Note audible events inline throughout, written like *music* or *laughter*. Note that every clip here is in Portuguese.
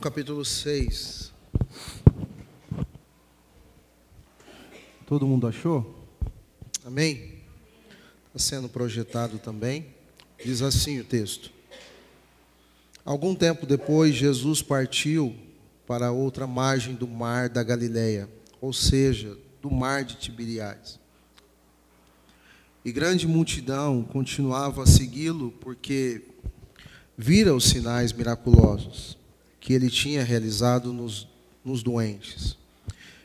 capítulo 6. Todo mundo achou? Amém? Está sendo projetado também. Diz assim o texto. Algum tempo depois, Jesus partiu para outra margem do mar da Galileia, ou seja, do mar de Tiberiades. E grande multidão continuava a segui-lo porque vira os sinais miraculosos que ele tinha realizado nos, nos doentes.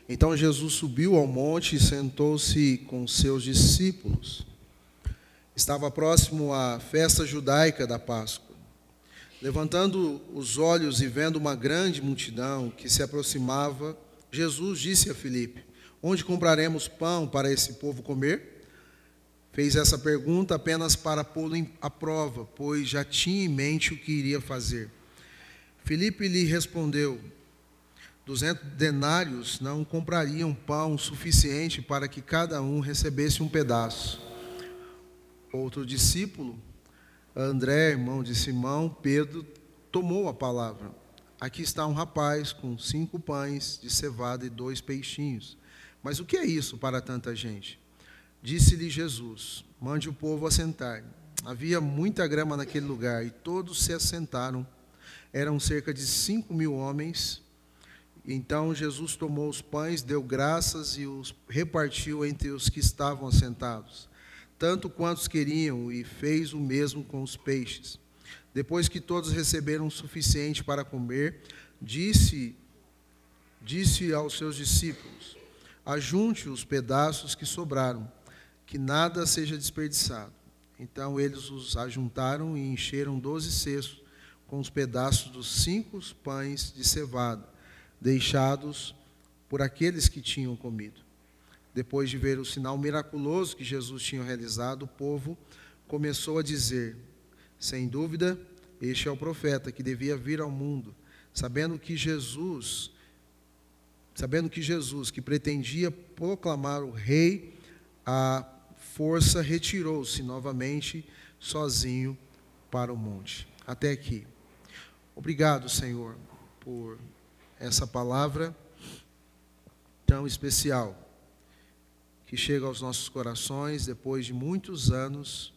Então Jesus subiu ao monte e sentou-se com seus discípulos. Estava próximo à festa judaica da Páscoa. Levantando os olhos e vendo uma grande multidão que se aproximava, Jesus disse a Filipe: Onde compraremos pão para esse povo comer? Fez essa pergunta apenas para pô-lo à prova, pois já tinha em mente o que iria fazer. Filipe lhe respondeu: Duzentos denários não comprariam pão suficiente para que cada um recebesse um pedaço. Outro discípulo, André, irmão de Simão, Pedro, tomou a palavra. Aqui está um rapaz com cinco pães de cevada e dois peixinhos. Mas o que é isso para tanta gente? Disse-lhe Jesus: Mande o povo assentar. Havia muita grama naquele lugar e todos se assentaram eram cerca de cinco mil homens. Então Jesus tomou os pães, deu graças e os repartiu entre os que estavam assentados, tanto quantos queriam, e fez o mesmo com os peixes. Depois que todos receberam o suficiente para comer, disse, disse aos seus discípulos: Ajunte os pedaços que sobraram, que nada seja desperdiçado. Então eles os ajuntaram e encheram doze cestos com os pedaços dos cinco pães de cevada, deixados por aqueles que tinham comido. Depois de ver o sinal miraculoso que Jesus tinha realizado, o povo começou a dizer: sem dúvida, este é o profeta que devia vir ao mundo, sabendo que Jesus, sabendo que Jesus, que pretendia proclamar o rei, a força retirou-se novamente sozinho para o monte. Até aqui. Obrigado, Senhor, por essa palavra tão especial que chega aos nossos corações depois de muitos anos.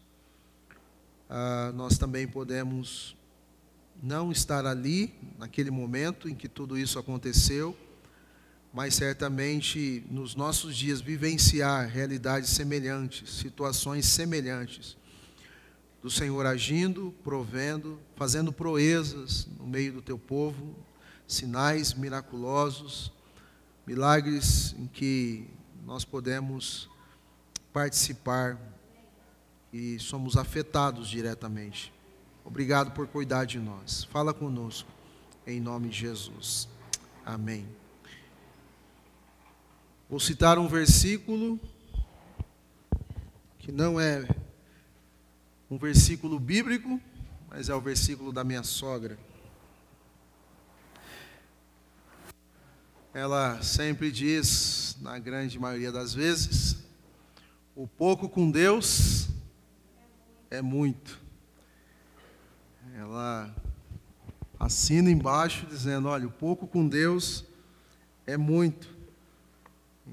Ah, nós também podemos não estar ali naquele momento em que tudo isso aconteceu, mas certamente nos nossos dias vivenciar realidades semelhantes, situações semelhantes do Senhor agindo, provendo, fazendo proezas no meio do teu povo, sinais miraculosos, milagres em que nós podemos participar e somos afetados diretamente. Obrigado por cuidar de nós. Fala conosco, em nome de Jesus. Amém. Vou citar um versículo que não é um versículo bíblico, mas é o versículo da minha sogra. Ela sempre diz, na grande maioria das vezes, o pouco com Deus é muito. Ela assina embaixo dizendo: olha, o pouco com Deus é muito.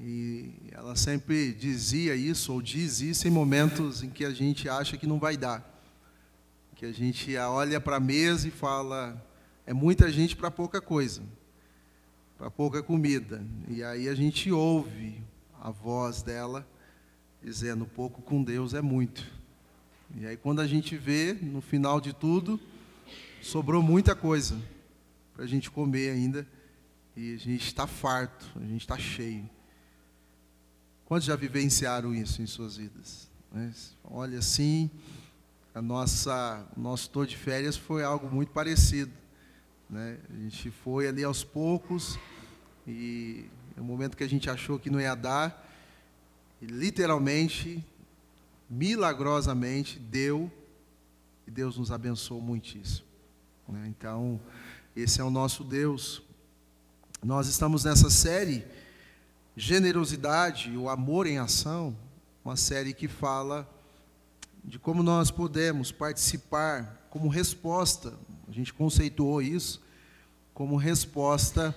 E ela sempre dizia isso, ou diz isso, em momentos em que a gente acha que não vai dar. Que a gente olha para a mesa e fala: é muita gente para pouca coisa, para pouca comida. E aí a gente ouve a voz dela dizendo: pouco com Deus é muito. E aí quando a gente vê, no final de tudo, sobrou muita coisa para a gente comer ainda. E a gente está farto, a gente está cheio. Quantos já vivenciaram isso em suas vidas? Olha, assim, a nossa, o nosso tour de férias foi algo muito parecido. Né? A gente foi ali aos poucos e no momento que a gente achou que não ia dar, literalmente, milagrosamente, deu e Deus nos abençoou muitíssimo. Né? Então, esse é o nosso Deus. Nós estamos nessa série Generosidade, o Amor em Ação, uma série que fala de como nós podemos participar como resposta, a gente conceituou isso, como resposta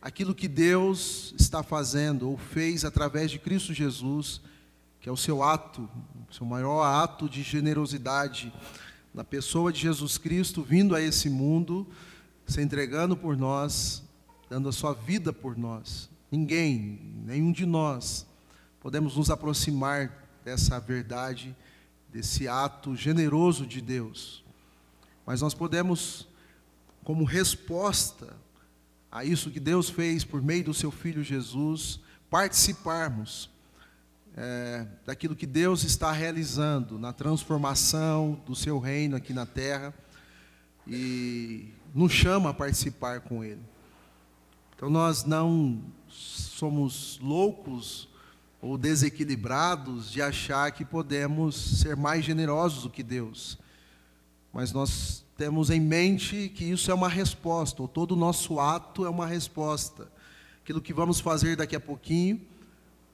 àquilo que Deus está fazendo ou fez através de Cristo Jesus, que é o seu ato, o seu maior ato de generosidade na pessoa de Jesus Cristo vindo a esse mundo, se entregando por nós, dando a sua vida por nós. Ninguém, nenhum de nós, podemos nos aproximar dessa verdade, desse ato generoso de Deus. Mas nós podemos, como resposta a isso que Deus fez por meio do seu Filho Jesus, participarmos é, daquilo que Deus está realizando na transformação do seu reino aqui na terra e nos chama a participar com Ele. Então nós não somos loucos ou desequilibrados de achar que podemos ser mais generosos do que Deus, mas nós temos em mente que isso é uma resposta, ou todo o nosso ato é uma resposta. Aquilo que vamos fazer daqui a pouquinho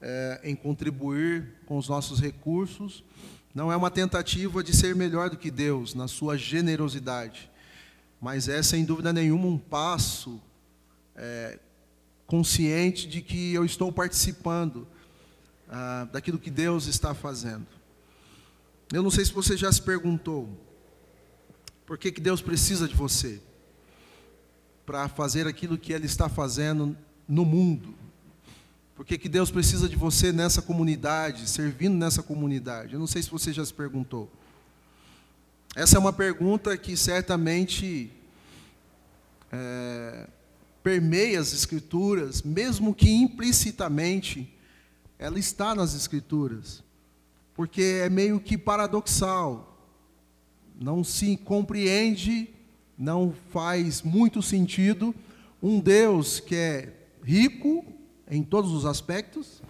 é, em contribuir com os nossos recursos, não é uma tentativa de ser melhor do que Deus na sua generosidade, mas é sem dúvida nenhuma um passo é, consciente de que eu estou participando ah, daquilo que Deus está fazendo. Eu não sei se você já se perguntou por que, que Deus precisa de você para fazer aquilo que Ele está fazendo no mundo. Por que, que Deus precisa de você nessa comunidade, servindo nessa comunidade? Eu não sei se você já se perguntou. Essa é uma pergunta que certamente é, permeia as Escrituras, mesmo que implicitamente ela está nas Escrituras, porque é meio que paradoxal, não se compreende, não faz muito sentido um Deus que é rico, em todos os aspectos,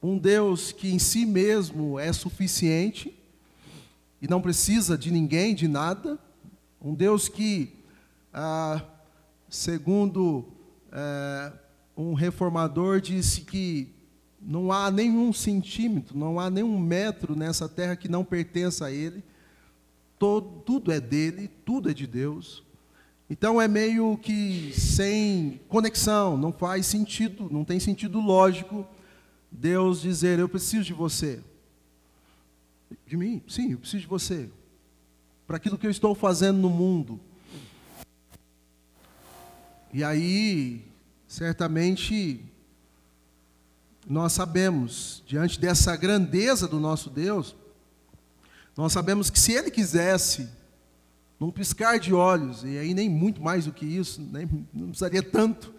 um Deus que em si mesmo é suficiente e não precisa de ninguém, de nada, um Deus que, ah, segundo eh, um reformador, disse que não há nenhum centímetro, não há nenhum metro nessa terra que não pertença a Ele, Todo, tudo é dele, tudo é de Deus. Então é meio que sem conexão, não faz sentido, não tem sentido lógico Deus dizer: Eu preciso de você. De mim? Sim, eu preciso de você. Para aquilo que eu estou fazendo no mundo. E aí, certamente, nós sabemos, diante dessa grandeza do nosso Deus, nós sabemos que se Ele quisesse, num piscar de olhos, e aí nem muito mais do que isso, nem, não precisaria tanto,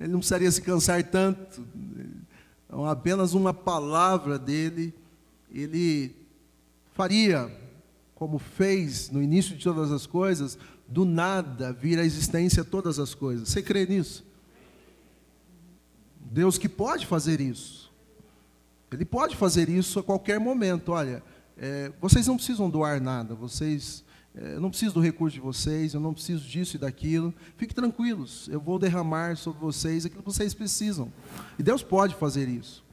ele não precisaria se cansar tanto, então, apenas uma palavra dele, ele faria, como fez no início de todas as coisas, do nada vir à existência todas as coisas. Você crê nisso? Deus que pode fazer isso. Ele pode fazer isso a qualquer momento. Olha, é, vocês não precisam doar nada, vocês é, eu não preciso do recurso de vocês, eu não preciso disso e daquilo. Fiquem tranquilos, eu vou derramar sobre vocês aquilo que vocês precisam. E Deus pode fazer isso.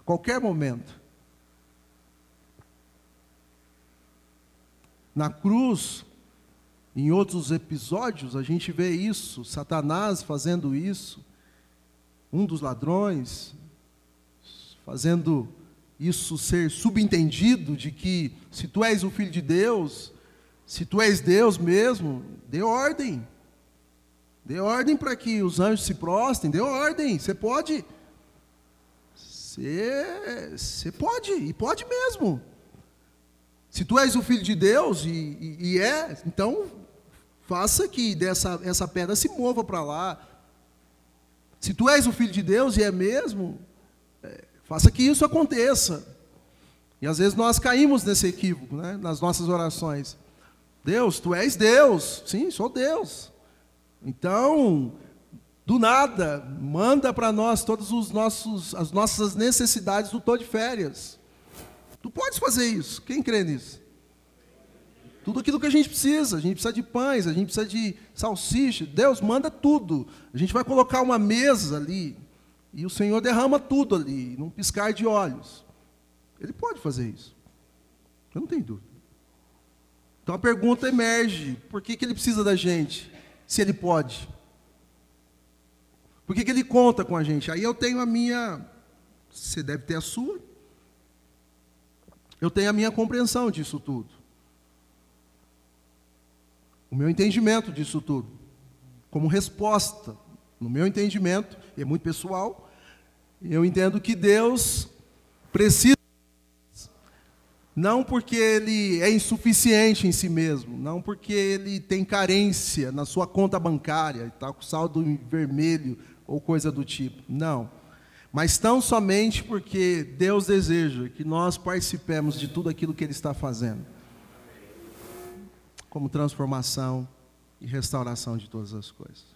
A qualquer momento. Na cruz, em outros episódios, a gente vê isso, Satanás fazendo isso, um dos ladrões, fazendo isso ser subentendido de que se tu és o filho de Deus, se tu és Deus mesmo, dê ordem. Dê ordem para que os anjos se prostem, dê ordem, você pode. Você, você pode, e pode mesmo. Se tu és o filho de Deus, e, e, e é, então faça que dessa, essa pedra se mova para lá. Se tu és o filho de Deus, e é mesmo, Faça que isso aconteça. E às vezes nós caímos nesse equívoco, né, nas nossas orações. Deus, tu és Deus. Sim, sou Deus. Então, do nada, manda para nós todas os nossos, as nossas necessidades do tô de férias. Tu podes fazer isso. Quem crê nisso? Tudo aquilo que a gente precisa. A gente precisa de pães, a gente precisa de salsicha. Deus manda tudo. A gente vai colocar uma mesa ali. E o Senhor derrama tudo ali, num piscar de olhos. Ele pode fazer isso. Eu não tenho dúvida. Então a pergunta emerge: por que, que ele precisa da gente? se ele pode? Por que, que ele conta com a gente? Aí eu tenho a minha, você deve ter a sua, eu tenho a minha compreensão disso tudo. O meu entendimento disso tudo. Como resposta, no meu entendimento, e é muito pessoal, eu entendo que Deus precisa não porque ele é insuficiente em si mesmo, não porque ele tem carência na sua conta bancária, está com saldo vermelho ou coisa do tipo. Não. Mas tão somente porque Deus deseja que nós participemos de tudo aquilo que Ele está fazendo como transformação e restauração de todas as coisas.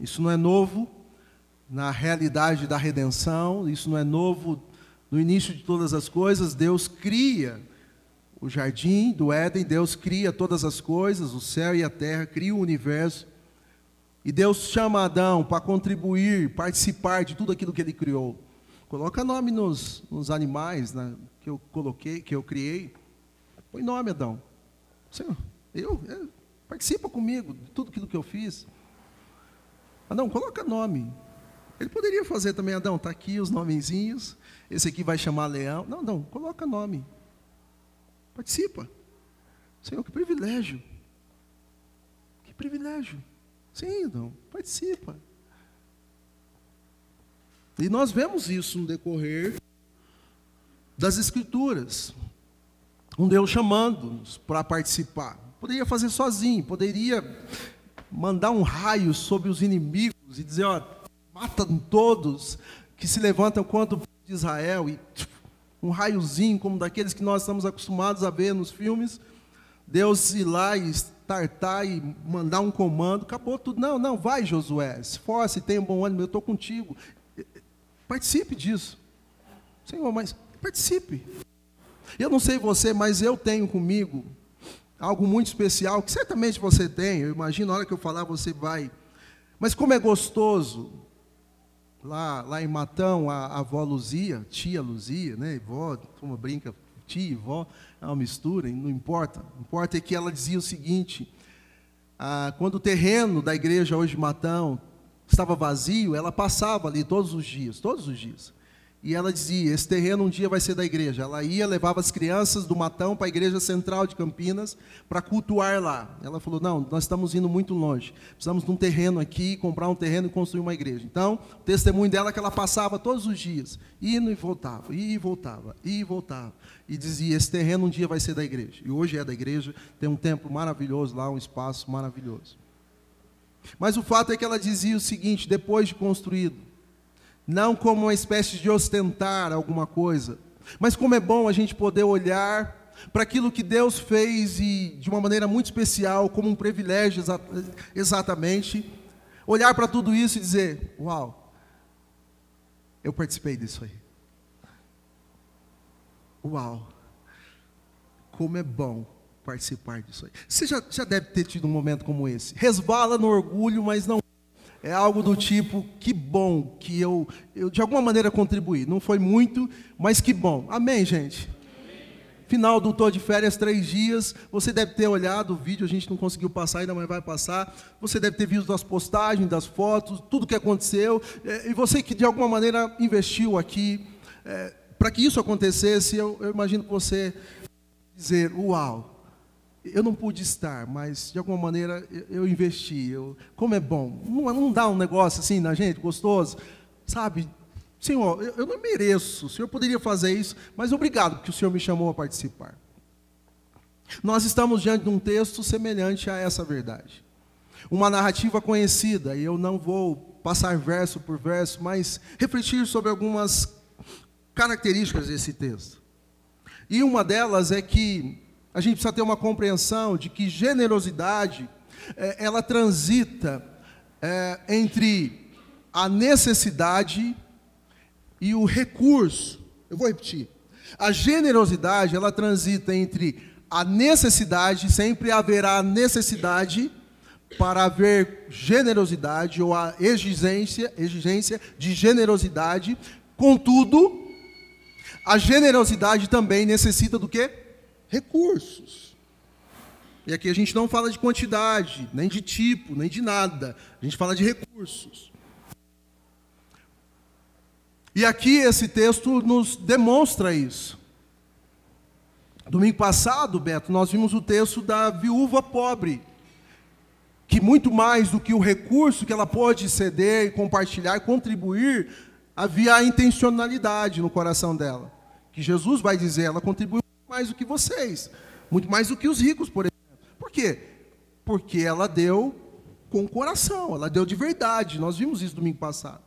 Isso não é novo na realidade da redenção, isso não é novo no início de todas as coisas, Deus cria o jardim do Éden, Deus cria todas as coisas, o céu e a terra, cria o universo. E Deus chama Adão para contribuir, participar de tudo aquilo que ele criou. Coloca nome nos, nos animais né, que eu coloquei, que eu criei. Põe nome, Adão. Senhor, eu, eu participa comigo de tudo aquilo que eu fiz. Adão, coloca nome. Ele poderia fazer também, Adão, está aqui os nomezinhos. Esse aqui vai chamar leão. Não, não, coloca nome. Participa. Senhor, que privilégio. Que privilégio. Sim, Adão, participa. E nós vemos isso no decorrer das Escrituras. Um Deus chamando-nos para participar. Poderia fazer sozinho, poderia mandar um raio sobre os inimigos e dizer: ó, matam todos que se levantam contra o de Israel e um raiozinho como daqueles que nós estamos acostumados a ver nos filmes, Deus ir lá e startar e mandar um comando, acabou tudo. Não, não, vai Josué, esforce, tenha um bom ânimo, eu estou contigo. Participe disso. Senhor, mas participe. Eu não sei você, mas eu tenho comigo algo muito especial, que certamente você tem, eu imagino, na hora que eu falar você vai. Mas como é gostoso Lá, lá em Matão, a, a avó Luzia, tia Luzia, né? Vó, como brinca, tia vó, é uma mistura, não importa. O importa é que ela dizia o seguinte: ah, quando o terreno da igreja hoje Matão estava vazio, ela passava ali todos os dias, todos os dias. E ela dizia: Esse terreno um dia vai ser da igreja. Ela ia, levava as crianças do Matão para a igreja central de Campinas para cultuar lá. Ela falou: Não, nós estamos indo muito longe. Precisamos de um terreno aqui, comprar um terreno e construir uma igreja. Então, o testemunho dela é que ela passava todos os dias, indo e voltava, e voltava, e voltava. E dizia: Esse terreno um dia vai ser da igreja. E hoje é da igreja, tem um templo maravilhoso lá, um espaço maravilhoso. Mas o fato é que ela dizia o seguinte: depois de construído, não como uma espécie de ostentar alguma coisa, mas como é bom a gente poder olhar para aquilo que Deus fez e de uma maneira muito especial, como um privilégio exatamente, olhar para tudo isso e dizer: Uau, eu participei disso aí. Uau, como é bom participar disso aí. Você já, já deve ter tido um momento como esse. Resvala no orgulho, mas não é algo do tipo, que bom que eu, eu de alguma maneira contribuí. Não foi muito, mas que bom. Amém, gente? Final do Tô de Férias, três dias. Você deve ter olhado o vídeo, a gente não conseguiu passar ainda, mas vai passar. Você deve ter visto as postagens, das fotos, tudo que aconteceu. É, e você que de alguma maneira investiu aqui, é, para que isso acontecesse, eu, eu imagino que você dizer, uau, eu não pude estar, mas de alguma maneira eu, investi. Eu, como é bom. Não, não, dá um negócio assim na gente, gostoso. Sabe, Senhor, eu, eu não mereço. O Senhor poderia fazer isso, mas obrigado, porque o Senhor me chamou a participar. Nós estamos diante de um texto semelhante a essa verdade. Uma narrativa conhecida, e eu não vou passar verso por verso, mas refletir sobre algumas características desse texto. E uma delas é que a gente precisa ter uma compreensão de que generosidade, é, ela transita é, entre a necessidade e o recurso. Eu vou repetir. A generosidade, ela transita entre a necessidade, sempre haverá necessidade para haver generosidade ou a exigência, exigência de generosidade. Contudo, a generosidade também necessita do quê? Recursos. E aqui a gente não fala de quantidade, nem de tipo, nem de nada. A gente fala de recursos. E aqui esse texto nos demonstra isso. Domingo passado, Beto, nós vimos o texto da viúva pobre, que muito mais do que o recurso que ela pode ceder, compartilhar, contribuir, havia a intencionalidade no coração dela. Que Jesus vai dizer, ela contribuiu mais do que vocês, muito mais do que os ricos, por exemplo. Por quê? Porque ela deu com o coração, ela deu de verdade. Nós vimos isso domingo passado.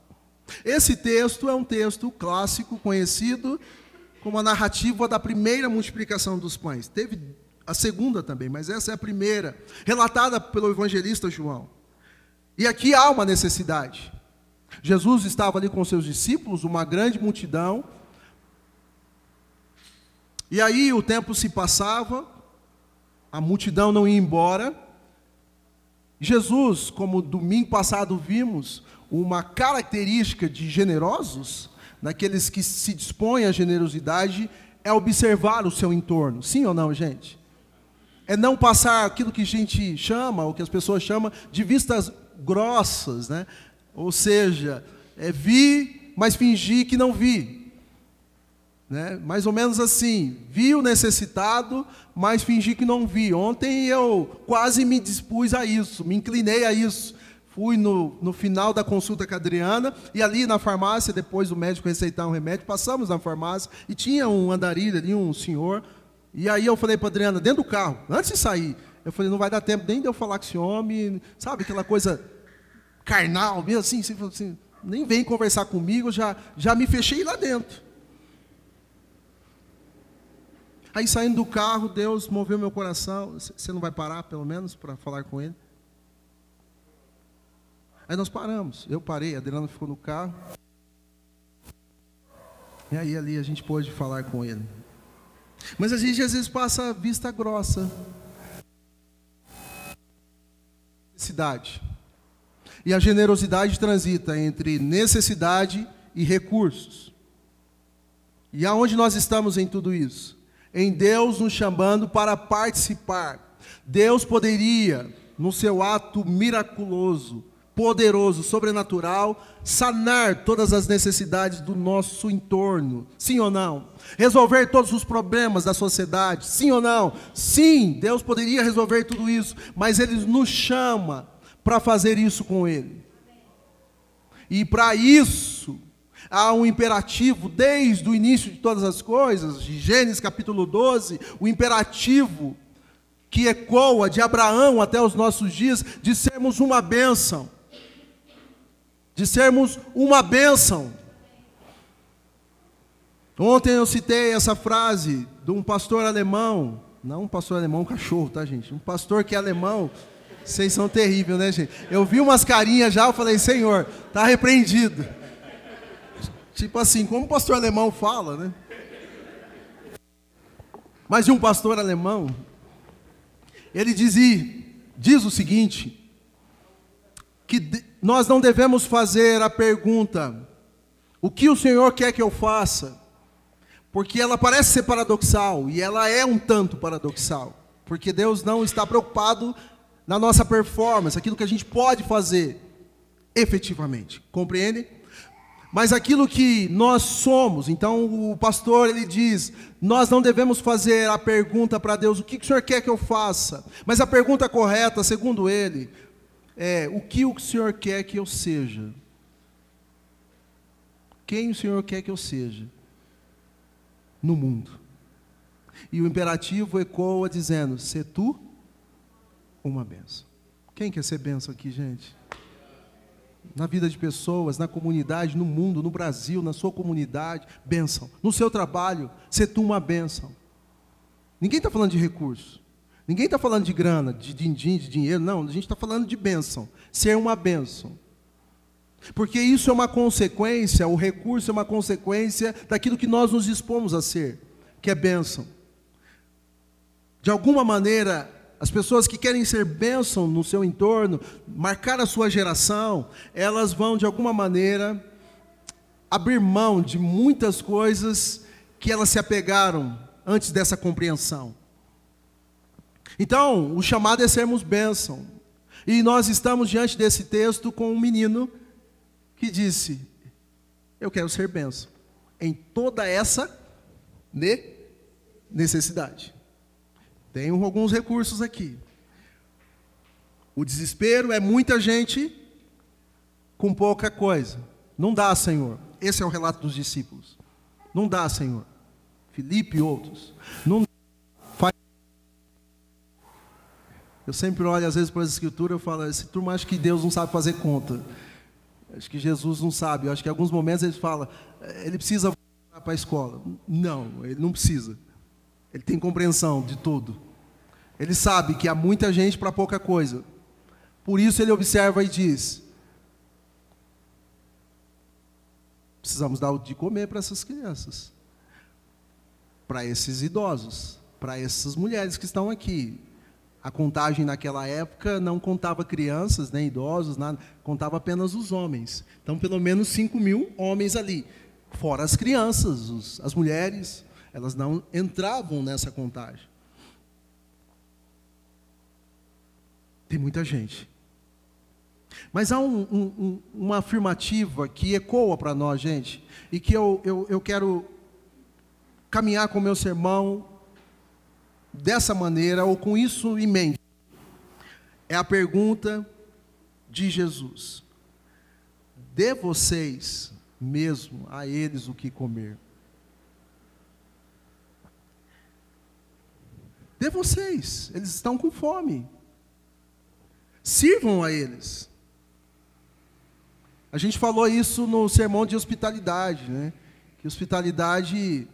Esse texto é um texto clássico, conhecido como a narrativa da primeira multiplicação dos pães. Teve a segunda também, mas essa é a primeira, relatada pelo evangelista João. E aqui há uma necessidade. Jesus estava ali com seus discípulos, uma grande multidão. E aí o tempo se passava, a multidão não ia embora. Jesus, como domingo passado vimos, uma característica de generosos naqueles que se dispõem à generosidade, é observar o seu entorno. Sim ou não, gente? É não passar aquilo que a gente chama, ou que as pessoas chamam, de vistas grossas, né? Ou seja, é vi, mas fingir que não vi. Né? Mais ou menos assim, vi o necessitado, mas fingi que não vi. Ontem eu quase me dispus a isso, me inclinei a isso fui no, no final da consulta com a Adriana, e ali na farmácia, depois do médico receitar um remédio, passamos na farmácia, e tinha um andarilho ali, um senhor, e aí eu falei para a Adriana, dentro do carro, antes de sair, eu falei, não vai dar tempo nem de eu falar com esse homem, sabe, aquela coisa carnal, mesmo assim, assim, assim nem vem conversar comigo, já, já me fechei lá dentro. Aí saindo do carro, Deus moveu meu coração. Você não vai parar, pelo menos, para falar com ele? Aí nós paramos. Eu parei, a Adriana ficou no carro. E aí ali a gente pôde falar com ele. Mas a gente às vezes passa vista grossa. Necessidade. E a generosidade transita entre necessidade e recursos. E aonde nós estamos em tudo isso? Em Deus nos chamando para participar. Deus poderia, no seu ato miraculoso, poderoso, sobrenatural, sanar todas as necessidades do nosso entorno. Sim ou não? Resolver todos os problemas da sociedade. Sim ou não? Sim, Deus poderia resolver tudo isso, mas Ele nos chama para fazer isso com Ele. E para isso, há um imperativo desde o início de todas as coisas, de Gênesis capítulo 12, o imperativo que ecoa de Abraão até os nossos dias, de sermos uma bênção de sermos uma bênção. Ontem eu citei essa frase de um pastor alemão, não um pastor alemão, um cachorro, tá, gente? Um pastor que é alemão, vocês são terríveis, né, gente? Eu vi umas carinhas já, eu falei, Senhor, tá repreendido. Tipo assim, como o pastor alemão fala, né? Mas de um pastor alemão, ele dizia, diz o seguinte, que nós não devemos fazer a pergunta: o que o Senhor quer que eu faça? Porque ela parece ser paradoxal, e ela é um tanto paradoxal, porque Deus não está preocupado na nossa performance, aquilo que a gente pode fazer efetivamente, compreende? Mas aquilo que nós somos, então o pastor ele diz: nós não devemos fazer a pergunta para Deus, o que o Senhor quer que eu faça? Mas a pergunta correta, segundo ele, é: o que o Senhor quer que eu seja? Quem o Senhor quer que eu seja? No mundo. E o imperativo ecoa dizendo: se tu uma benção. Quem quer ser benção aqui, gente? Na vida de pessoas, na comunidade, no mundo, no Brasil, na sua comunidade, benção. No seu trabalho, ser tu uma benção. Ninguém está falando de recursos. Ninguém está falando de grana, de din-din, de dinheiro, não. A gente está falando de bênção. Ser uma bênção. Porque isso é uma consequência, o recurso é uma consequência daquilo que nós nos dispomos a ser, que é bênção. De alguma maneira, as pessoas que querem ser bênção no seu entorno, marcar a sua geração, elas vão, de alguma maneira, abrir mão de muitas coisas que elas se apegaram antes dessa compreensão. Então, o chamado é sermos bênção. E nós estamos diante desse texto com um menino que disse: Eu quero ser bênção em toda essa necessidade. Tenho alguns recursos aqui. O desespero é muita gente com pouca coisa. Não dá, Senhor. Esse é o relato dos discípulos. Não dá, Senhor. Filipe e outros. Não faz. Eu sempre olho, às vezes, para as escrituras e falo, esse turma acha que Deus não sabe fazer conta. Acho que Jesus não sabe. Eu acho que em alguns momentos ele fala, ele precisa voltar para a escola. Não, ele não precisa. Ele tem compreensão de tudo. Ele sabe que há muita gente para pouca coisa. Por isso ele observa e diz: precisamos dar o de comer para essas crianças, para esses idosos, para essas mulheres que estão aqui. A contagem naquela época não contava crianças, nem idosos, nada, contava apenas os homens. Então, pelo menos 5 mil homens ali, fora as crianças, os, as mulheres, elas não entravam nessa contagem. Tem muita gente. Mas há um, um, uma afirmativa que ecoa para nós, gente, e que eu, eu, eu quero caminhar com meu sermão dessa maneira, ou com isso em mente. É a pergunta de Jesus: Dê vocês mesmo a eles o que comer. Dê vocês, eles estão com fome. Sirvam a eles. A gente falou isso no sermão de hospitalidade, né? Que hospitalidade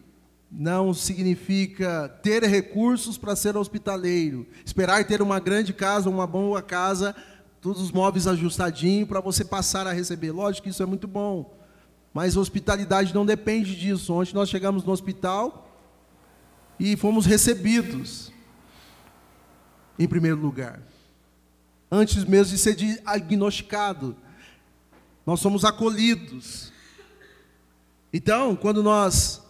não significa ter recursos para ser hospitaleiro, esperar ter uma grande casa, uma boa casa, todos os móveis ajustadinhos para você passar a receber. Lógico que isso é muito bom, mas hospitalidade não depende disso. Ontem nós chegamos no hospital e fomos recebidos, em primeiro lugar, antes mesmo de ser diagnosticado, nós somos acolhidos. Então, quando nós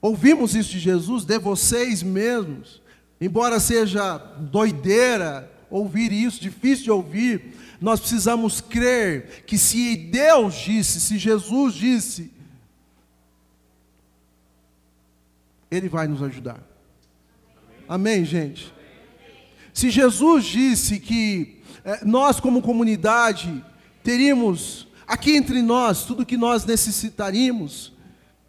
ouvimos isso de Jesus, de vocês mesmos, embora seja doideira ouvir isso, difícil de ouvir, nós precisamos crer que se Deus disse, se Jesus disse, Ele vai nos ajudar. Amém, gente? Se Jesus disse que é, nós, como comunidade, teríamos aqui entre nós tudo que nós necessitaríamos,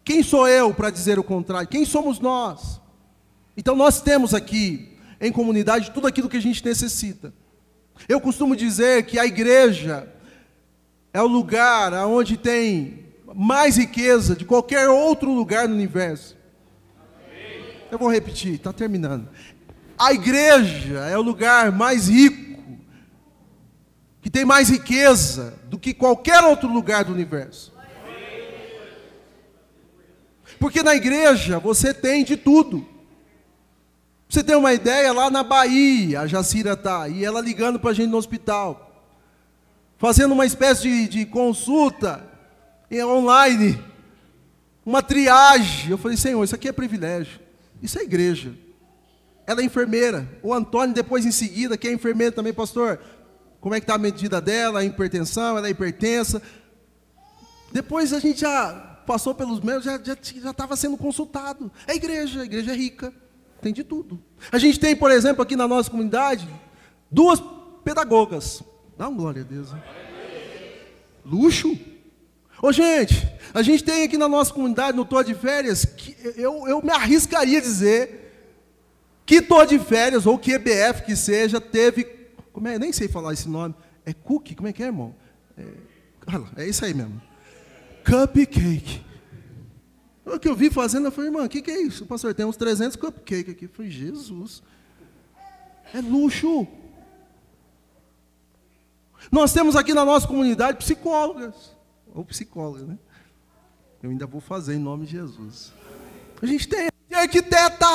quem sou eu para dizer o contrário? Quem somos nós? Então nós temos aqui em comunidade tudo aquilo que a gente necessita. Eu costumo dizer que a igreja é o lugar onde tem mais riqueza de qualquer outro lugar no universo. Eu vou repetir, está terminando. A igreja é o lugar mais rico, que tem mais riqueza do que qualquer outro lugar do universo. Porque na igreja você tem de tudo. Você tem uma ideia, lá na Bahia, a Jacira está, e ela ligando para a gente no hospital, fazendo uma espécie de, de consulta online, uma triagem. Eu falei, Senhor, isso aqui é privilégio, isso é igreja. Ela é enfermeira. O Antônio, depois em seguida, que é enfermeiro também, pastor. Como é que está a medida dela, a hipertensão, ela é hipertensa. Depois a gente já passou pelos meus, já estava sendo consultado. É igreja, a igreja é rica, tem de tudo. A gente tem, por exemplo, aqui na nossa comunidade, duas pedagogas. Dá uma glória a Deus. Luxo. Ô gente, a gente tem aqui na nossa comunidade, no Tô de Férias, que eu, eu me arriscaria a dizer que Tô de Férias, ou que EBF que seja, teve. Como é? Nem sei falar esse nome. É cookie? Como é que é, irmão? É, é isso aí mesmo cupcake. O que eu vi fazendo, eu falei, irmão, o que, que é isso? Pastor, tem uns 300 cupcakes aqui. Eu falei, Jesus, é luxo. Nós temos aqui na nossa comunidade psicólogas, ou psicólogas, né? Eu ainda vou fazer em nome de Jesus. A gente tem arquiteta,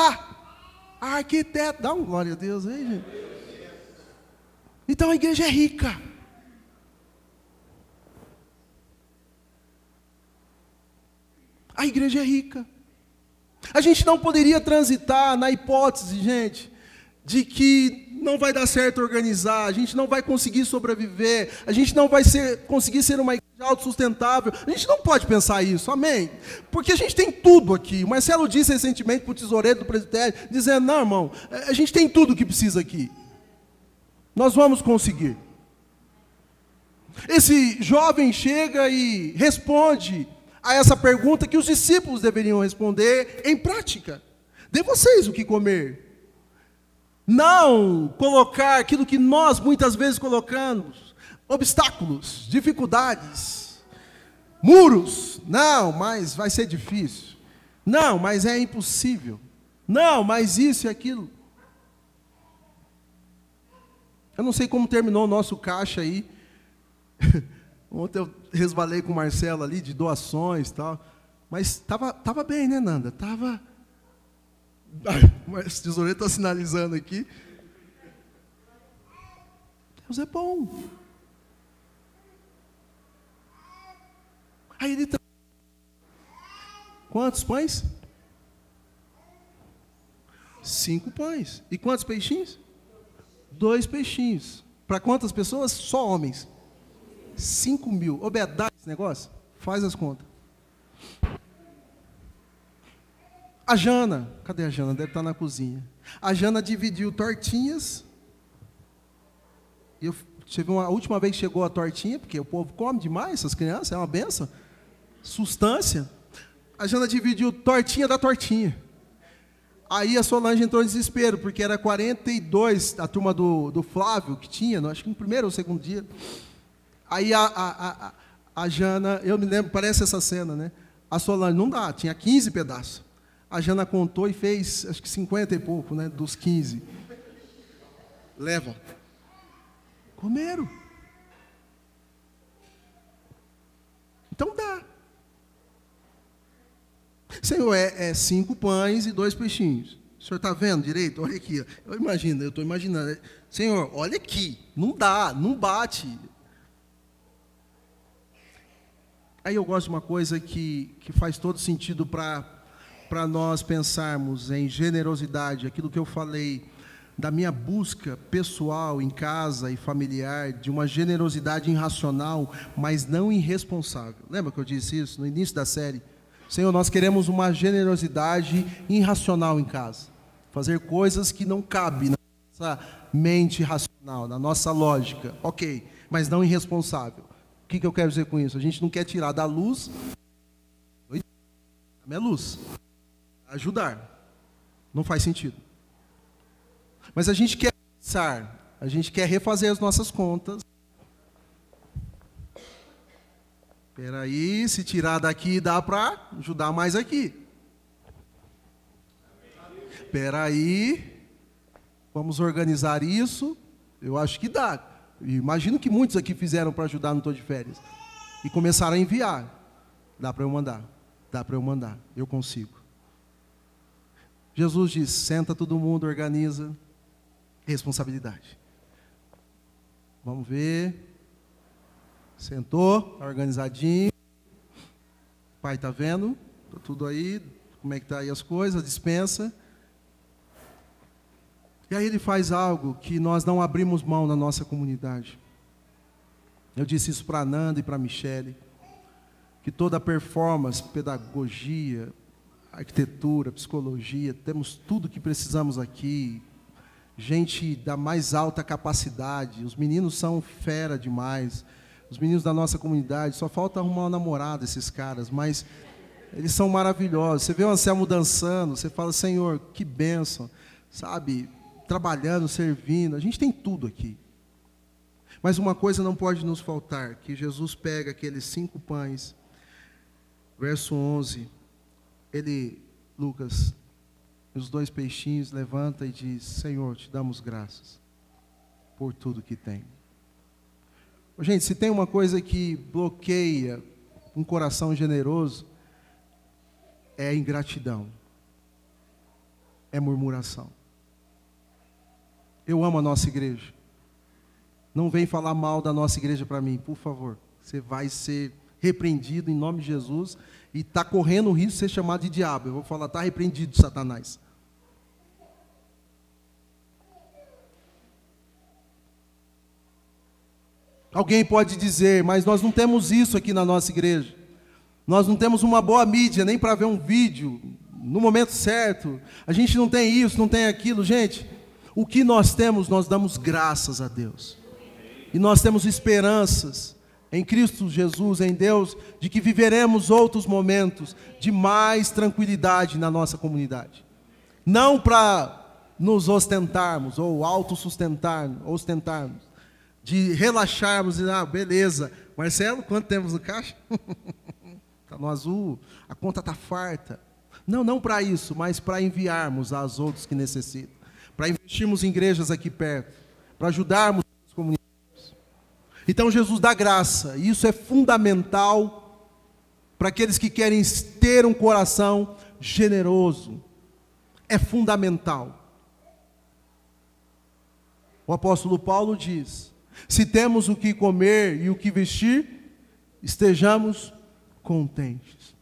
arquiteta, dá um glória a Deus aí, gente. Então a igreja é rica. A igreja é rica. A gente não poderia transitar na hipótese, gente, de que não vai dar certo organizar, a gente não vai conseguir sobreviver, a gente não vai ser, conseguir ser uma autossustentável. A gente não pode pensar isso, amém? Porque a gente tem tudo aqui. O Marcelo disse recentemente para o tesoureiro do presbitério, dizendo: não, irmão, a gente tem tudo o que precisa aqui. Nós vamos conseguir. Esse jovem chega e responde a essa pergunta que os discípulos deveriam responder em prática: Dê vocês o que comer. Não colocar aquilo que nós muitas vezes colocamos, obstáculos, dificuldades, muros. Não, mas vai ser difícil. Não, mas é impossível. Não, mas isso e aquilo. Eu não sei como terminou o nosso caixa aí. *laughs* Ontem eu resvalei com o Marcelo ali de doações e tal. Mas estava tava bem, né, Nanda? Estava. Mas o tesoureiro está sinalizando aqui. Deus é bom. Aí ele. Quantos pães? Cinco pães. E quantos peixinhos? Dois peixinhos. Para quantas pessoas? Só homens. 5 mil. Dá esse negócio? Faz as contas. A Jana, cadê a Jana? Deve estar na cozinha. A Jana dividiu tortinhas. Eu tive uma a última vez que chegou a tortinha, porque o povo come demais, essas crianças, é uma benção. Sustância. A Jana dividiu tortinha da tortinha. Aí a Solange entrou em desespero, porque era 42 a turma do, do Flávio que tinha, acho que no primeiro ou segundo dia. Aí a, a, a, a Jana, eu me lembro, parece essa cena, né? A Solange, não dá, tinha 15 pedaços. A Jana contou e fez, acho que 50 e pouco, né? Dos 15. Leva. Comeram. Então dá. Senhor, é, é, cinco pães e dois peixinhos. O senhor está vendo direito? Olha aqui. Eu imagino, eu estou imaginando. Senhor, olha aqui. Não dá, não bate. Aí eu gosto de uma coisa que, que faz todo sentido para nós pensarmos em generosidade, aquilo que eu falei da minha busca pessoal em casa e familiar, de uma generosidade irracional, mas não irresponsável. Lembra que eu disse isso no início da série? Senhor, nós queremos uma generosidade irracional em casa. Fazer coisas que não cabem na nossa mente racional, na nossa lógica. Ok, mas não irresponsável que, que eu quero dizer com isso? A gente não quer tirar da luz a minha luz. Ajudar. Não faz sentido. Mas a gente quer pensar, a gente quer refazer as nossas contas. Espera aí, se tirar daqui dá para ajudar mais aqui. Espera aí, vamos organizar isso. Eu acho que dá. Imagino que muitos aqui fizeram para ajudar no Tô de Férias. E começaram a enviar. Dá para eu mandar. Dá para eu mandar. Eu consigo. Jesus diz: senta todo mundo, organiza. Responsabilidade. Vamos ver. Sentou, tá organizadinho. Pai está vendo? Está tudo aí. Como é que está aí as coisas? Dispensa. E aí ele faz algo que nós não abrimos mão na nossa comunidade. Eu disse isso para Nanda e para Michele, que toda performance, pedagogia, arquitetura, psicologia, temos tudo que precisamos aqui. Gente da mais alta capacidade, os meninos são fera demais. Os meninos da nossa comunidade, só falta arrumar uma namorada esses caras, mas eles são maravilhosos. Você vê o Anselmo dançando, você fala, Senhor, que bênção, sabe? trabalhando, servindo, a gente tem tudo aqui. Mas uma coisa não pode nos faltar, que Jesus pega aqueles cinco pães, verso 11, ele, Lucas, os dois peixinhos, levanta e diz, Senhor, te damos graças por tudo que tem. Gente, se tem uma coisa que bloqueia um coração generoso, é ingratidão, é murmuração. Eu amo a nossa igreja. Não vem falar mal da nossa igreja para mim, por favor. Você vai ser repreendido em nome de Jesus e está correndo o risco de ser chamado de diabo. Eu vou falar, está repreendido, Satanás. Alguém pode dizer, mas nós não temos isso aqui na nossa igreja. Nós não temos uma boa mídia nem para ver um vídeo no momento certo. A gente não tem isso, não tem aquilo. Gente, o que nós temos, nós damos graças a Deus. E nós temos esperanças em Cristo Jesus, em Deus, de que viveremos outros momentos de mais tranquilidade na nossa comunidade. Não para nos ostentarmos ou autossustentarmos, ostentarmos, de relaxarmos e, ah, beleza, Marcelo, quanto temos no caixa? Está *laughs* no azul, a conta está farta. Não, não para isso, mas para enviarmos aos outros que necessitam, para investirmos em igrejas aqui perto, para ajudarmos as comunidades. Então Jesus dá graça, e isso é fundamental para aqueles que querem ter um coração generoso. É fundamental. O apóstolo Paulo diz: se temos o que comer e o que vestir, estejamos contentes.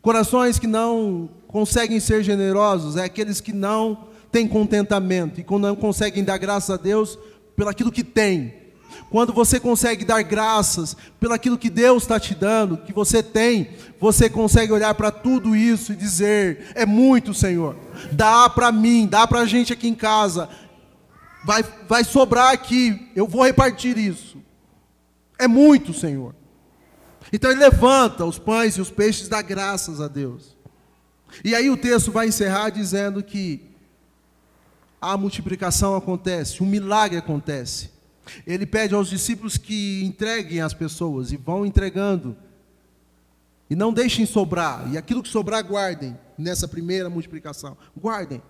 Corações que não conseguem ser generosos é aqueles que não têm contentamento e não conseguem dar graças a Deus pelo aquilo que tem. Quando você consegue dar graças pelo aquilo que Deus está te dando, que você tem, você consegue olhar para tudo isso e dizer: é muito, Senhor. Dá para mim, dá para a gente aqui em casa, vai, vai sobrar aqui, eu vou repartir isso. É muito, Senhor. Então ele levanta os pães e os peixes, dá graças a Deus. E aí o texto vai encerrar dizendo que a multiplicação acontece, um milagre acontece. Ele pede aos discípulos que entreguem as pessoas e vão entregando. E não deixem sobrar. E aquilo que sobrar, guardem nessa primeira multiplicação. Guardem.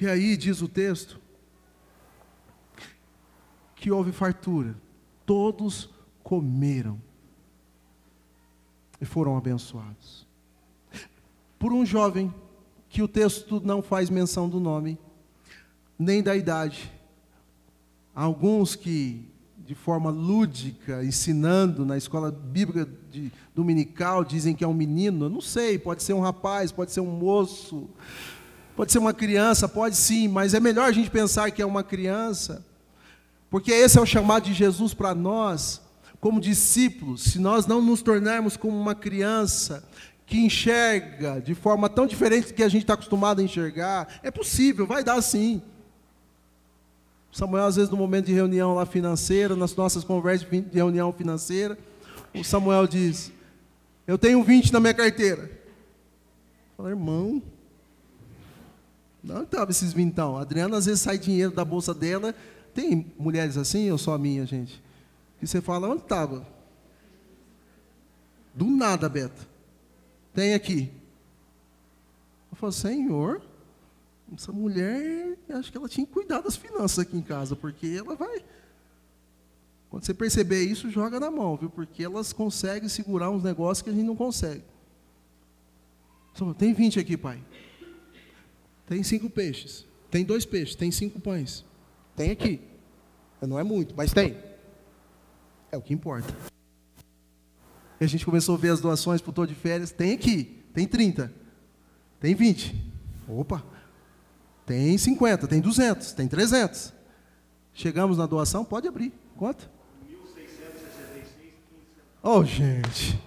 E aí diz o texto que houve fartura. Todos comeram e foram abençoados. Por um jovem que o texto não faz menção do nome, nem da idade. Alguns que, de forma lúdica, ensinando na escola bíblica de, dominical, dizem que é um menino. Eu não sei, pode ser um rapaz, pode ser um moço. Pode ser uma criança, pode sim, mas é melhor a gente pensar que é uma criança, porque esse é o chamado de Jesus para nós, como discípulos, se nós não nos tornarmos como uma criança que enxerga de forma tão diferente do que a gente está acostumado a enxergar, é possível, vai dar sim. Samuel, às vezes, no momento de reunião lá financeira, nas nossas conversas de reunião financeira, o Samuel diz: Eu tenho 20 na minha carteira. Fala, irmão, não estava esses vintão. A Adriana às vezes sai dinheiro da bolsa dela. Tem mulheres assim ou só a minha, gente? E você fala, onde estava? Do nada, Beto. Tem aqui. Eu falo, Senhor, essa mulher, acho que ela tinha que cuidar das finanças aqui em casa, porque ela vai. Quando você perceber isso, joga na mão, viu? Porque elas conseguem segurar uns negócios que a gente não consegue. Tem 20 aqui, pai. Tem cinco peixes. Tem dois peixes. Tem cinco pães. Tem aqui. Não é muito, mas tem. É o que importa. E a gente começou a ver as doações para o todo de férias. Tem aqui. Tem 30. Tem 20. Opa. Tem 50. Tem 200. Tem 300. Chegamos na doação. Pode abrir. Quanto? 1.666,15. Oh, gente.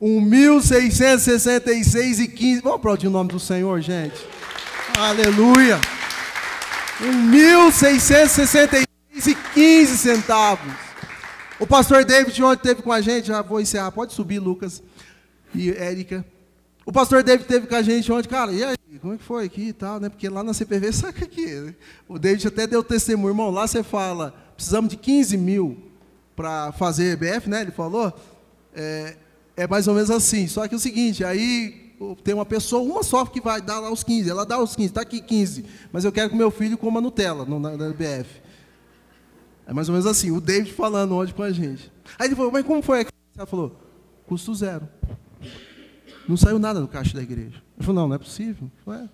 1.666,15. Vamos aplaudir o nome do Senhor, gente. Aleluia. 1.666,15 centavos. O pastor David ontem teve com a gente, já vou encerrar, pode subir, Lucas e Érica. O pastor David teve com a gente ontem, cara, e aí, como é que foi aqui e tal, né? Porque lá na CPV, *laughs* saca aqui. O David até deu testemunho, irmão, lá você fala, precisamos de 15 mil para fazer EBF, né? Ele falou. É, é mais ou menos assim. Só que é o seguinte, aí tem uma pessoa, uma só que vai dar lá os 15, ela dá os 15, está aqui 15, mas eu quero que meu filho coma Nutella no, na, na. É mais ou menos assim, o David falando hoje com a gente. Aí ele falou, mas como foi? Ela falou, custo zero. Não saiu nada do caixa da igreja. Ele falou, não, não é possível. É.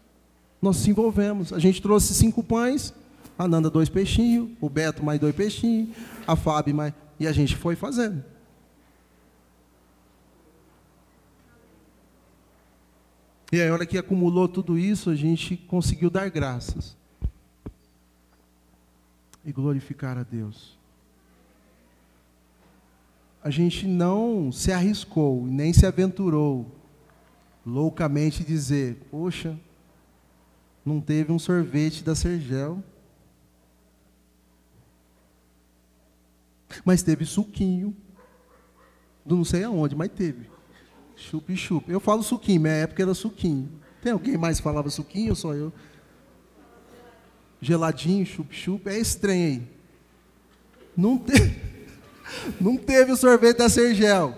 Nós se envolvemos. A gente trouxe cinco pães, a Nanda dois peixinhos, o Beto mais dois peixinhos, a Fábio mais... E a gente foi fazendo. E aí, a hora que acumulou tudo isso, a gente conseguiu dar graças. e glorificar a Deus. A gente não se arriscou, nem se aventurou loucamente dizer: Poxa, não teve um sorvete da Sergel. Mas teve suquinho. Do não sei aonde, mas teve. Chup-chup. Eu falo suquinho, minha época era suquinho. Tem alguém mais que falava suquinho ou só eu? Geladinho, chup-chup. É estranho aí. Não, te... *laughs* não teve o sorvete da Sergel.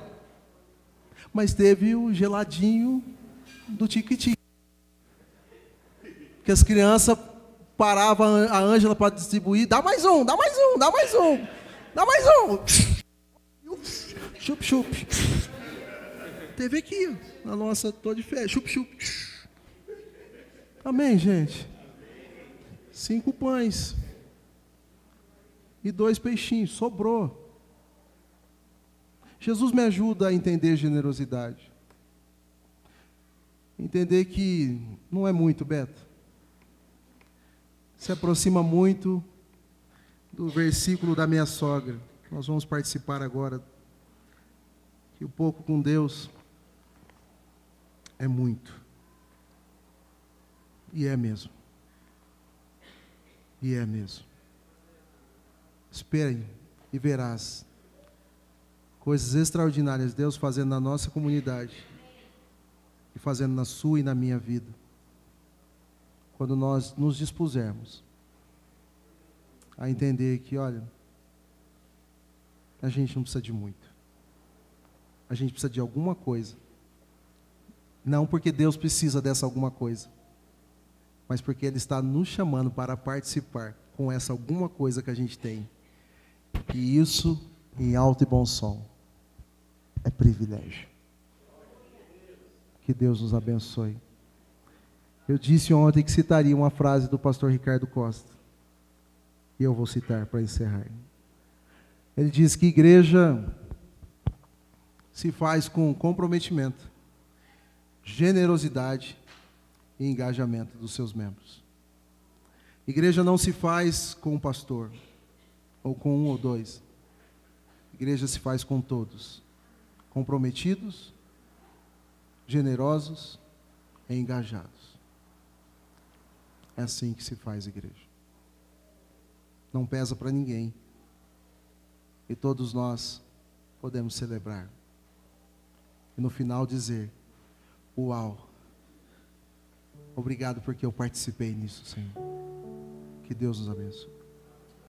Mas teve o geladinho do Tiquitinho. Que as crianças paravam a Ângela para distribuir. Dá mais um, dá mais um, dá mais um. Dá mais um. *laughs* Chup, chup. Teve aqui, na nossa, tô de fé. Chup, chup. Amém, gente? Cinco pães. E dois peixinhos. Sobrou. Jesus me ajuda a entender generosidade. Entender que não é muito, Beto. Se aproxima muito do versículo da minha sogra. Nós vamos participar agora. Que o pouco com Deus é muito. E é mesmo. E é mesmo. Espere e verás coisas extraordinárias Deus fazendo na nossa comunidade e fazendo na sua e na minha vida. Quando nós nos dispusermos a entender que, olha, a gente não precisa de muito. A gente precisa de alguma coisa. Não porque Deus precisa dessa alguma coisa, mas porque Ele está nos chamando para participar com essa alguma coisa que a gente tem. E isso, em alto e bom som, é privilégio. Que Deus nos abençoe. Eu disse ontem que citaria uma frase do pastor Ricardo Costa. E eu vou citar para encerrar. Ele diz que igreja se faz com comprometimento, generosidade e engajamento dos seus membros. Igreja não se faz com um pastor, ou com um ou dois. Igreja se faz com todos, comprometidos, generosos e engajados. É assim que se faz igreja. Não pesa para ninguém. E todos nós podemos celebrar. E no final dizer: Uau! Obrigado porque eu participei nisso, Senhor. Que Deus nos abençoe.